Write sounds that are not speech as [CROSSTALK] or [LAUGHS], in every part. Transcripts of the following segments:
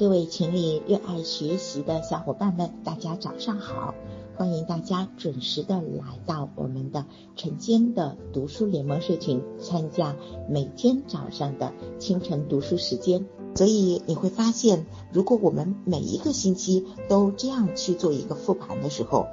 各位群里热爱学习的小伙伴们，大家早上好！欢迎大家准时的来到我们的晨间的读书联盟社群，参加每天早上的清晨读书时间。所以你会发现，如果我们每一个星期都这样去做一个复盘的时候，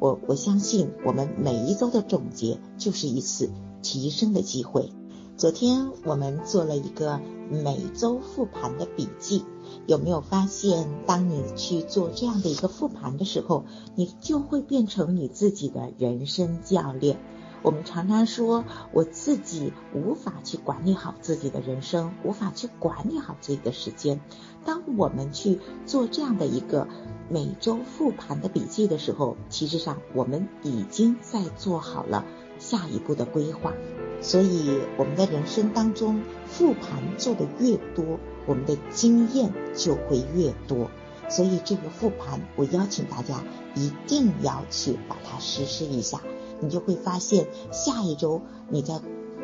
我我相信我们每一周的总结就是一次提升的机会。昨天我们做了一个每周复盘的笔记。有没有发现，当你去做这样的一个复盘的时候，你就会变成你自己的人生教练。我们常常说，我自己无法去管理好自己的人生，无法去管理好自己的时间。当我们去做这样的一个每周复盘的笔记的时候，其实上我们已经在做好了下一步的规划。所以，我们的人生当中复盘做的越多。我们的经验就会越多，所以这个复盘，我邀请大家一定要去把它实施一下，你就会发现下一周你在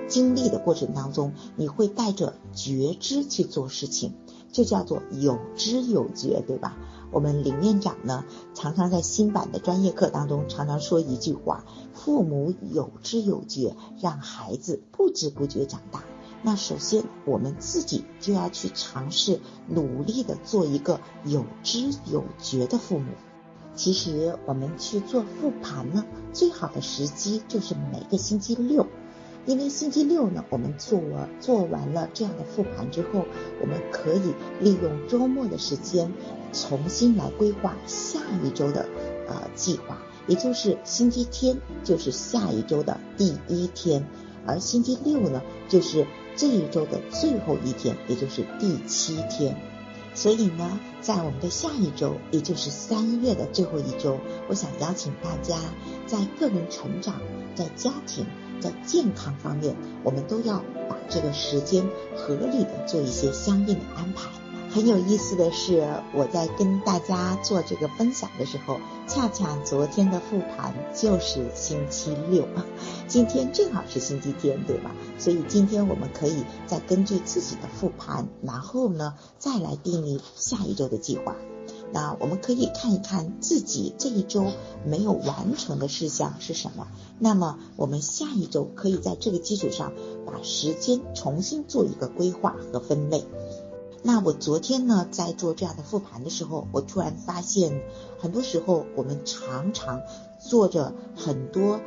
经历的过程当中，你会带着觉知去做事情，就叫做有知有觉，对吧？我们林院长呢，常常在新版的专业课当中常常说一句话：父母有知有觉，让孩子不知不觉长大。那首先，我们自己就要去尝试努力的做一个有知有觉的父母。其实，我们去做复盘呢，最好的时机就是每个星期六，因为星期六呢，我们做做完了这样的复盘之后，我们可以利用周末的时间重新来规划下一周的呃计划，也就是星期天就是下一周的第一天，而星期六呢就是。这一周的最后一天，也就是第七天，所以呢，在我们的下一周，也就是三月的最后一周，我想邀请大家，在个人成长、在家庭、在健康方面，我们都要把这个时间合理的做一些相应的安排。很有意思的是，我在跟大家做这个分享的时候，恰恰昨天的复盘就是星期六，今天正好是星期天，对吧？所以今天我们可以再根据自己的复盘，然后呢，再来定义下一周的计划。那我们可以看一看自己这一周没有完成的事项是什么，那么我们下一周可以在这个基础上把时间重新做一个规划和分类。那我昨天呢，在做这样的复盘的时候，我突然发现，很多时候我们常常做着很多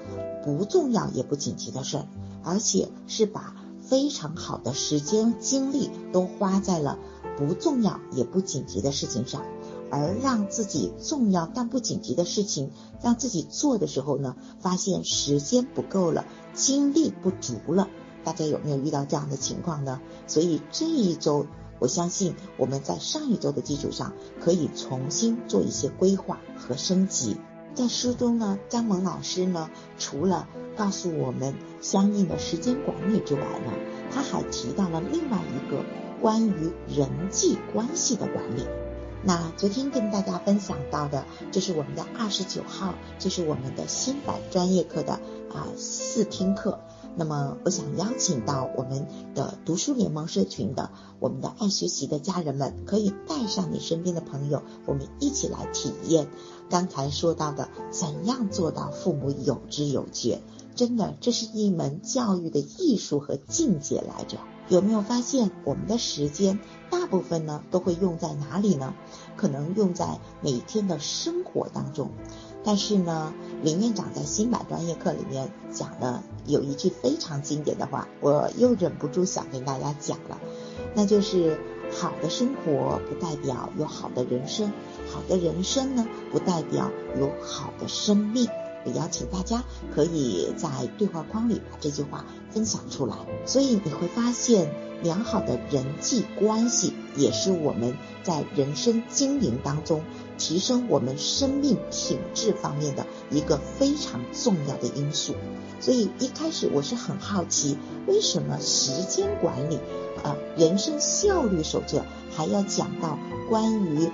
不重要也不紧急的事儿，而且是把非常好的时间精力都花在了不重要也不紧急的事情上，而让自己重要但不紧急的事情让自己做的时候呢，发现时间不够了，精力不足了。大家有没有遇到这样的情况呢？所以这一周。我相信我们在上一周的基础上，可以重新做一些规划和升级。在书中呢，张萌老师呢，除了告诉我们相应的时间管理之外呢，他还提到了另外一个关于人际关系的管理。那昨天跟大家分享到的，就是我们的二十九号，就是我们的新版专业课的啊试听课。那么，我想邀请到我们的读书联盟社群的我们的爱学习的家人们，可以带上你身边的朋友，我们一起来体验刚才说到的怎样做到父母有知有觉。真的，这是一门教育的艺术和境界来着。有没有发现，我们的时间大部分呢都会用在哪里呢？可能用在每天的生活当中。但是呢，林院长在新版专业课里面讲的有一句非常经典的话，我又忍不住想跟大家讲了，那就是好的生活不代表有好的人生，好的人生呢不代表有好的生命。也邀请大家可以在对话框里把这句话分享出来，所以你会发现，良好的人际关系也是我们在人生经营当中。提升我们生命品质方面的一个非常重要的因素，所以一开始我是很好奇，为什么时间管理啊，人生效率手册还要讲到关于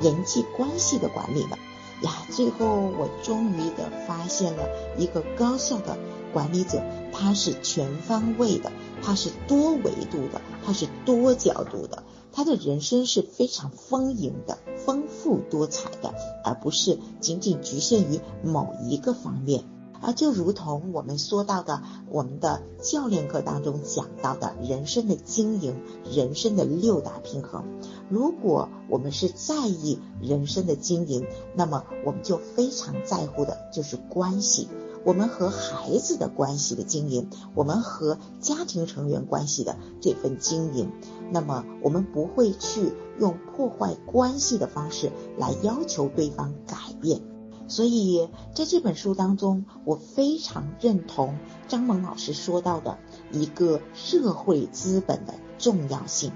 人际关系的管理呢？呀，最后我终于的发现了一个高效的管理者，他是全方位的，他是多维度的，他是多角度的。他的人生是非常丰盈的、丰富多彩的，而不是仅仅局限于某一个方面。啊，就如同我们说到的，我们的教练课当中讲到的人生的经营，人生的六大平衡。如果我们是在意人生的经营，那么我们就非常在乎的就是关系，我们和孩子的关系的经营，我们和家庭成员关系的这份经营，那么我们不会去用破坏关系的方式来要求对方改变。所以在这本书当中，我非常认同张萌老师说到的一个社会资本的重要性。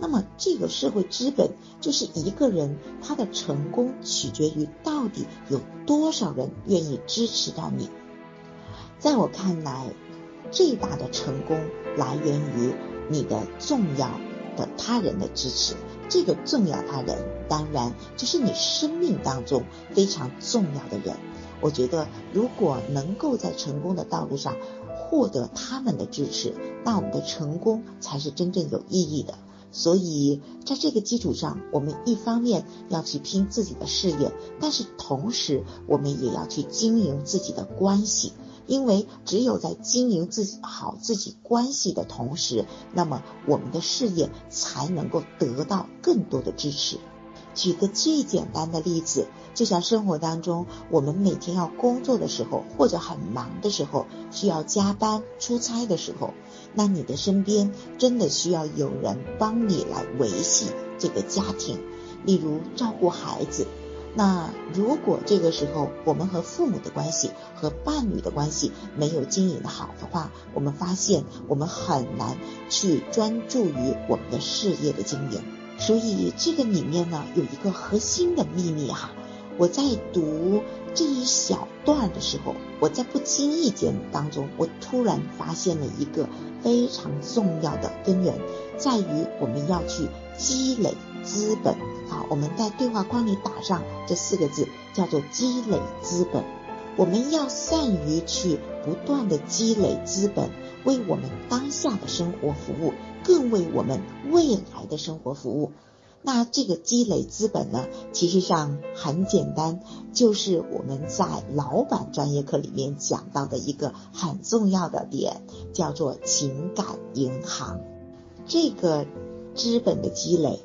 那么，这个社会资本就是一个人他的成功取决于到底有多少人愿意支持到你。在我看来，最大的成功来源于你的重要的他人的支持。这个重要他人，当然就是你生命当中非常重要的人。我觉得，如果能够在成功的道路上获得他们的支持，那我们的成功才是真正有意义的。所以，在这个基础上，我们一方面要去拼自己的事业，但是同时我们也要去经营自己的关系。因为只有在经营自己好自己关系的同时，那么我们的事业才能够得到更多的支持。举个最简单的例子，就像生活当中，我们每天要工作的时候，或者很忙的时候，需要加班出差的时候，那你的身边真的需要有人帮你来维系这个家庭，例如照顾孩子。那如果这个时候我们和父母的关系和伴侣的关系没有经营的好的话，我们发现我们很难去专注于我们的事业的经营。所以这个里面呢有一个核心的秘密哈，我在读这一小段的时候，我在不经意间当中，我突然发现了一个非常重要的根源，在于我们要去积累资本。好，我们在对话框里打上这四个字，叫做积累资本。我们要善于去不断的积累资本，为我们当下的生活服务，更为我们未来的生活服务。那这个积累资本呢，其实上很简单，就是我们在老板专业课里面讲到的一个很重要的点，叫做情感银行。这个资本的积累。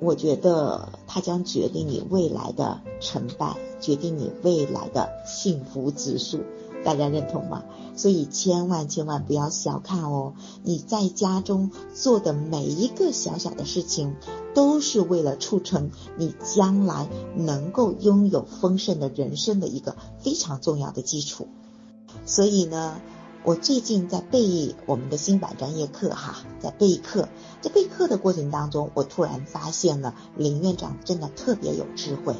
我觉得它将决定你未来的成败，决定你未来的幸福指数。大家认同吗？所以千万千万不要小看哦，你在家中做的每一个小小的事情，都是为了促成你将来能够拥有丰盛的人生的一个非常重要的基础。所以呢。我最近在备我们的新版专业课哈，在备课，在备课的过程当中，我突然发现了林院长真的特别有智慧，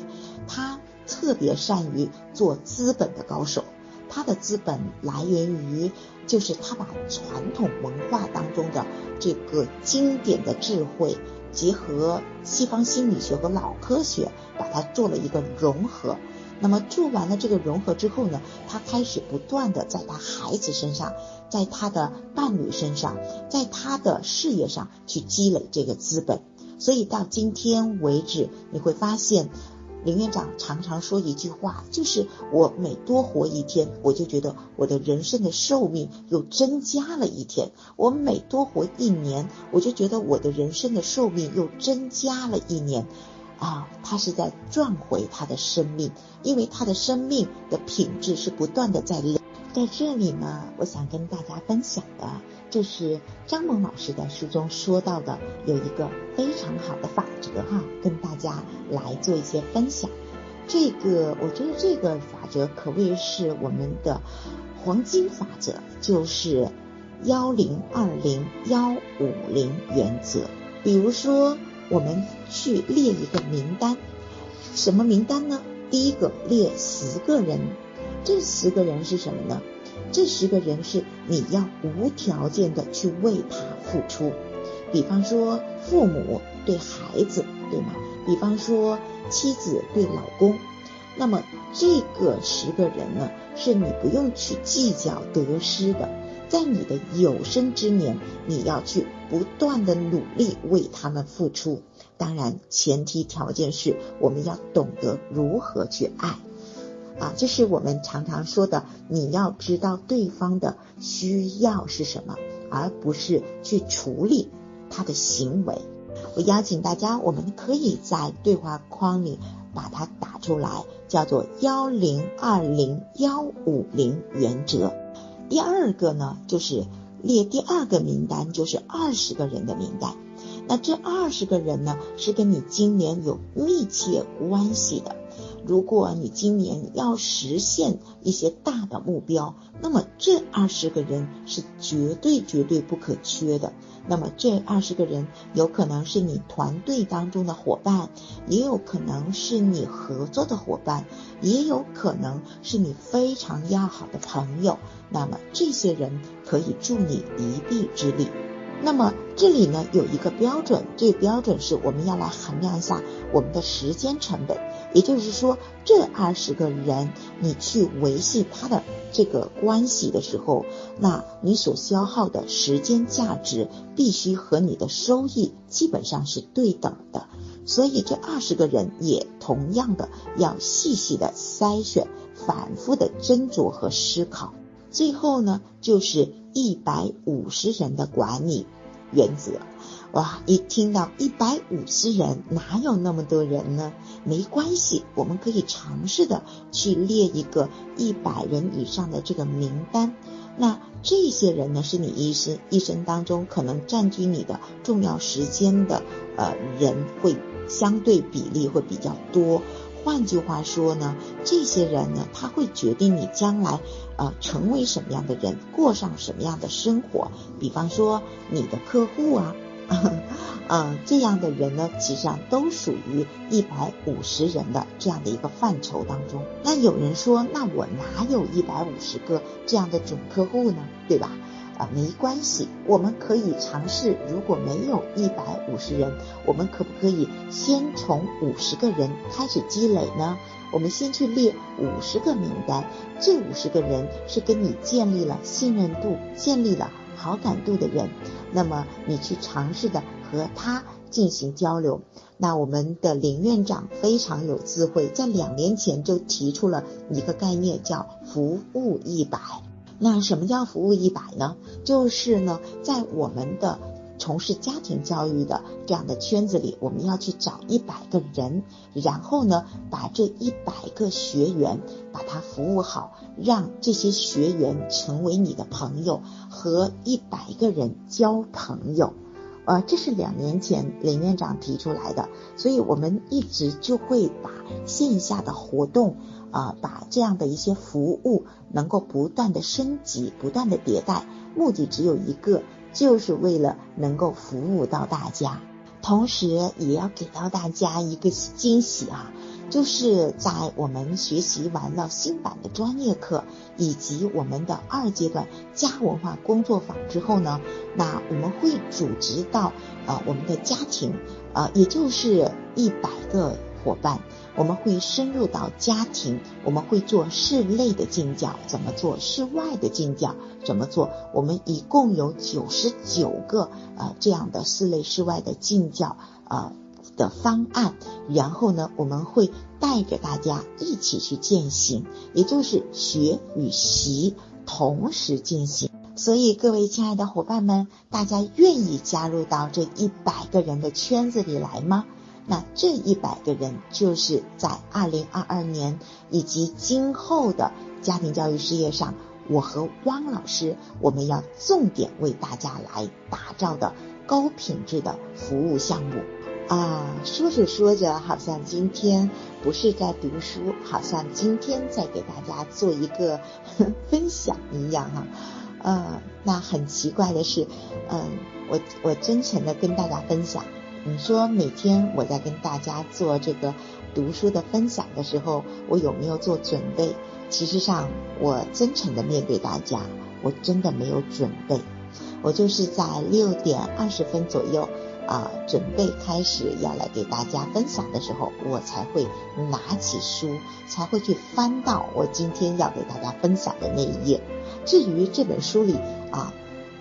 他特别善于做资本的高手，他的资本来源于就是他把传统文化当中的这个经典的智慧，结合西方心理学和脑科学，把它做了一个融合。那么做完了这个融合之后呢，他开始不断的在他孩子身上，在他的伴侣身上，在他的事业上去积累这个资本。所以到今天为止，你会发现林院长常常说一句话，就是我每多活一天，我就觉得我的人生的寿命又增加了一天；我每多活一年，我就觉得我的人生的寿命又增加了一年。啊，他是在赚回他的生命，因为他的生命的品质是不断的在累。在这里呢，我想跟大家分享的，就是张萌老师在书中说到的，有一个非常好的法则哈，跟大家来做一些分享。这个我觉得这个法则可谓是我们的黄金法则，就是幺零二零幺五零原则。比如说。我们去列一个名单，什么名单呢？第一个列十个人，这十个人是什么呢？这十个人是你要无条件的去为他付出。比方说父母对孩子，对吗？比方说妻子对老公。那么这个十个人呢，是你不用去计较得失的。在你的有生之年，你要去不断的努力为他们付出。当然，前提条件是我们要懂得如何去爱。啊，这是我们常常说的，你要知道对方的需要是什么，而不是去处理他的行为。我邀请大家，我们可以在对话框里把它打出来，叫做幺零二零幺五零原则。第二个呢，就是列第二个名单，就是二十个人的名单。那这二十个人呢，是跟你今年有密切关系的。如果你今年要实现一些大的目标，那么这二十个人是绝对绝对不可缺的。那么这二十个人有可能是你团队当中的伙伴，也有可能是你合作的伙伴，也有可能是你非常要好的朋友。那么这些人可以助你一臂之力。那么这里呢有一个标准，这个标准是我们要来衡量一下我们的时间成本。也就是说，这二十个人你去维系他的这个关系的时候，那你所消耗的时间价值必须和你的收益基本上是对等的。所以这二十个人也同样的要细细的筛选，反复的斟酌和思考。最后呢，就是一百五十人的管理原则。哇，一听到一百五十人，哪有那么多人呢？没关系，我们可以尝试的去列一个一百人以上的这个名单。那这些人呢，是你一生一生当中可能占据你的重要时间的呃人，会相对比例会比较多。换句话说呢，这些人呢，他会决定你将来呃成为什么样的人，过上什么样的生活。比方说你的客户啊。嗯，[LAUGHS] 这样的人呢，其实上都属于一百五十人的这样的一个范畴当中。那有人说，那我哪有一百五十个这样的准客户呢？对吧？啊，没关系，我们可以尝试，如果没有一百五十人，我们可不可以先从五十个人开始积累呢？我们先去列五十个名单，这五十个人是跟你建立了信任度、建立了好感度的人。那么你去尝试的和他进行交流。那我们的林院长非常有智慧，在两年前就提出了一个概念，叫服务一百。那什么叫服务一百呢？就是呢，在我们的从事家庭教育的这样的圈子里，我们要去找一百个人，然后呢，把这一百个学员把他服务好，让这些学员成为你的朋友，和一百个人交朋友。呃，这是两年前林院长提出来的，所以我们一直就会把线下的活动啊，把这样的一些服务能够不断的升级，不断的迭代，目的只有一个。就是为了能够服务到大家，同时也要给到大家一个惊喜啊！就是在我们学习完了新版的专业课以及我们的二阶段家文化工作坊之后呢，那我们会组织到呃我们的家庭，呃也就是一百个伙伴。我们会深入到家庭，我们会做室内的进教，怎么做？室外的进教怎么做？我们一共有九十九个呃这样的室内室外的进教呃的方案，然后呢，我们会带着大家一起去践行，也就是学与习同时进行。所以各位亲爱的伙伴们，大家愿意加入到这一百个人的圈子里来吗？那这一百个人就是在二零二二年以及今后的家庭教育事业上，我和汪老师我们要重点为大家来打造的高品质的服务项目啊。说着说着，好像今天不是在读书，好像今天在给大家做一个 [LAUGHS] 分享一样哈。呃，那很奇怪的是，嗯，我我真诚的跟大家分享。你说每天我在跟大家做这个读书的分享的时候，我有没有做准备？其实上，我真诚的面对大家，我真的没有准备。我就是在六点二十分左右啊准备开始要来给大家分享的时候，我才会拿起书，才会去翻到我今天要给大家分享的那一页。至于这本书里啊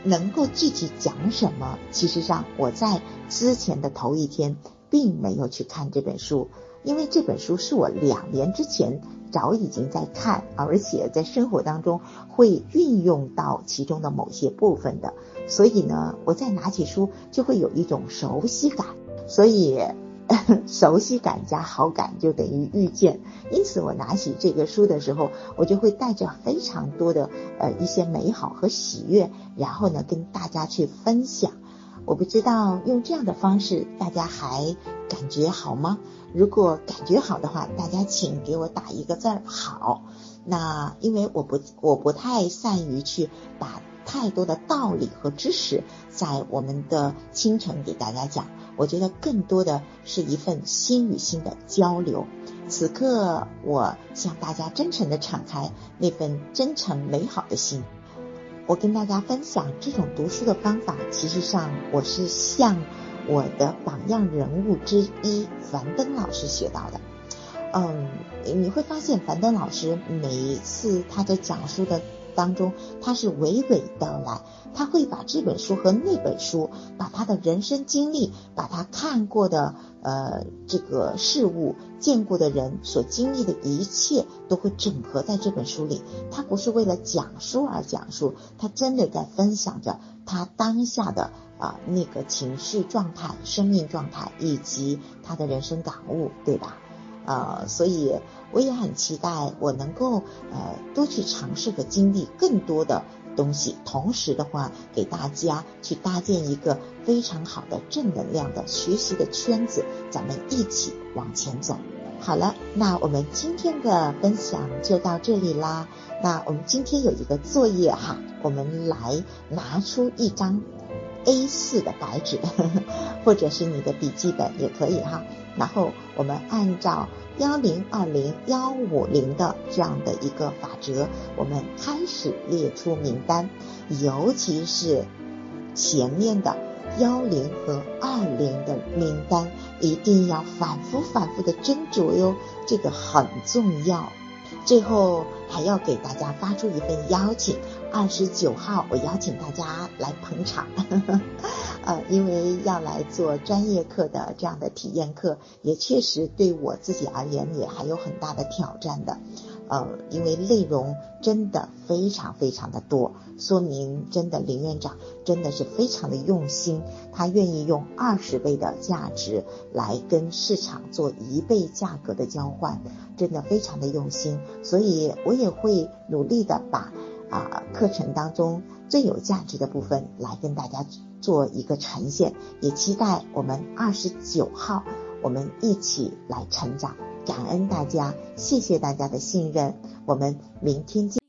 能够具体讲什么，其实上我在之前的头一天并没有去看这本书，因为这本书是我两年之前。早已经在看，而且在生活当中会运用到其中的某些部分的，所以呢，我再拿起书就会有一种熟悉感，所以 [LAUGHS] 熟悉感加好感就等于遇见，因此我拿起这个书的时候，我就会带着非常多的呃一些美好和喜悦，然后呢跟大家去分享。我不知道用这样的方式大家还感觉好吗？如果感觉好的话，大家请给我打一个字儿好。那因为我不我不太善于去把太多的道理和知识在我们的清晨给大家讲，我觉得更多的是一份心与心的交流。此刻我向大家真诚的敞开那份真诚美好的心。我跟大家分享这种读书的方法，其实上我是向我的榜样人物之一樊登老师学到的。嗯，你会发现樊登老师每一次他在讲述的。当中，他是娓娓道来，他会把这本书和那本书，把他的人生经历，把他看过的呃这个事物、见过的人所经历的一切，都会整合在这本书里。他不是为了讲述而讲述，他真的在分享着他当下的啊那个情绪状态、生命状态以及他的人生感悟，对吧？呃，所以我也很期待我能够呃多去尝试和经历更多的东西，同时的话给大家去搭建一个非常好的正能量的学习的圈子，咱们一起往前走。好了，那我们今天的分享就到这里啦。那我们今天有一个作业哈，我们来拿出一张 A4 的白纸，[LAUGHS] 或者是你的笔记本也可以哈。然后我们按照幺零二零幺五零的这样的一个法则，我们开始列出名单，尤其是前面的幺零和二零的名单，一定要反复反复的斟酌哟，这个很重要。最后还要给大家发出一份邀请，二十九号我邀请大家来捧场。[LAUGHS] 呃，因为要来做专业课的这样的体验课，也确实对我自己而言也还有很大的挑战的。呃，因为内容真的非常非常的多，说明真的林院长真的是非常的用心，他愿意用二十倍的价值来跟市场做一倍价格的交换，真的非常的用心，所以我也会努力的把啊课程当中最有价值的部分来跟大家。做一个呈现，也期待我们二十九号，我们一起来成长。感恩大家，谢谢大家的信任，我们明天见。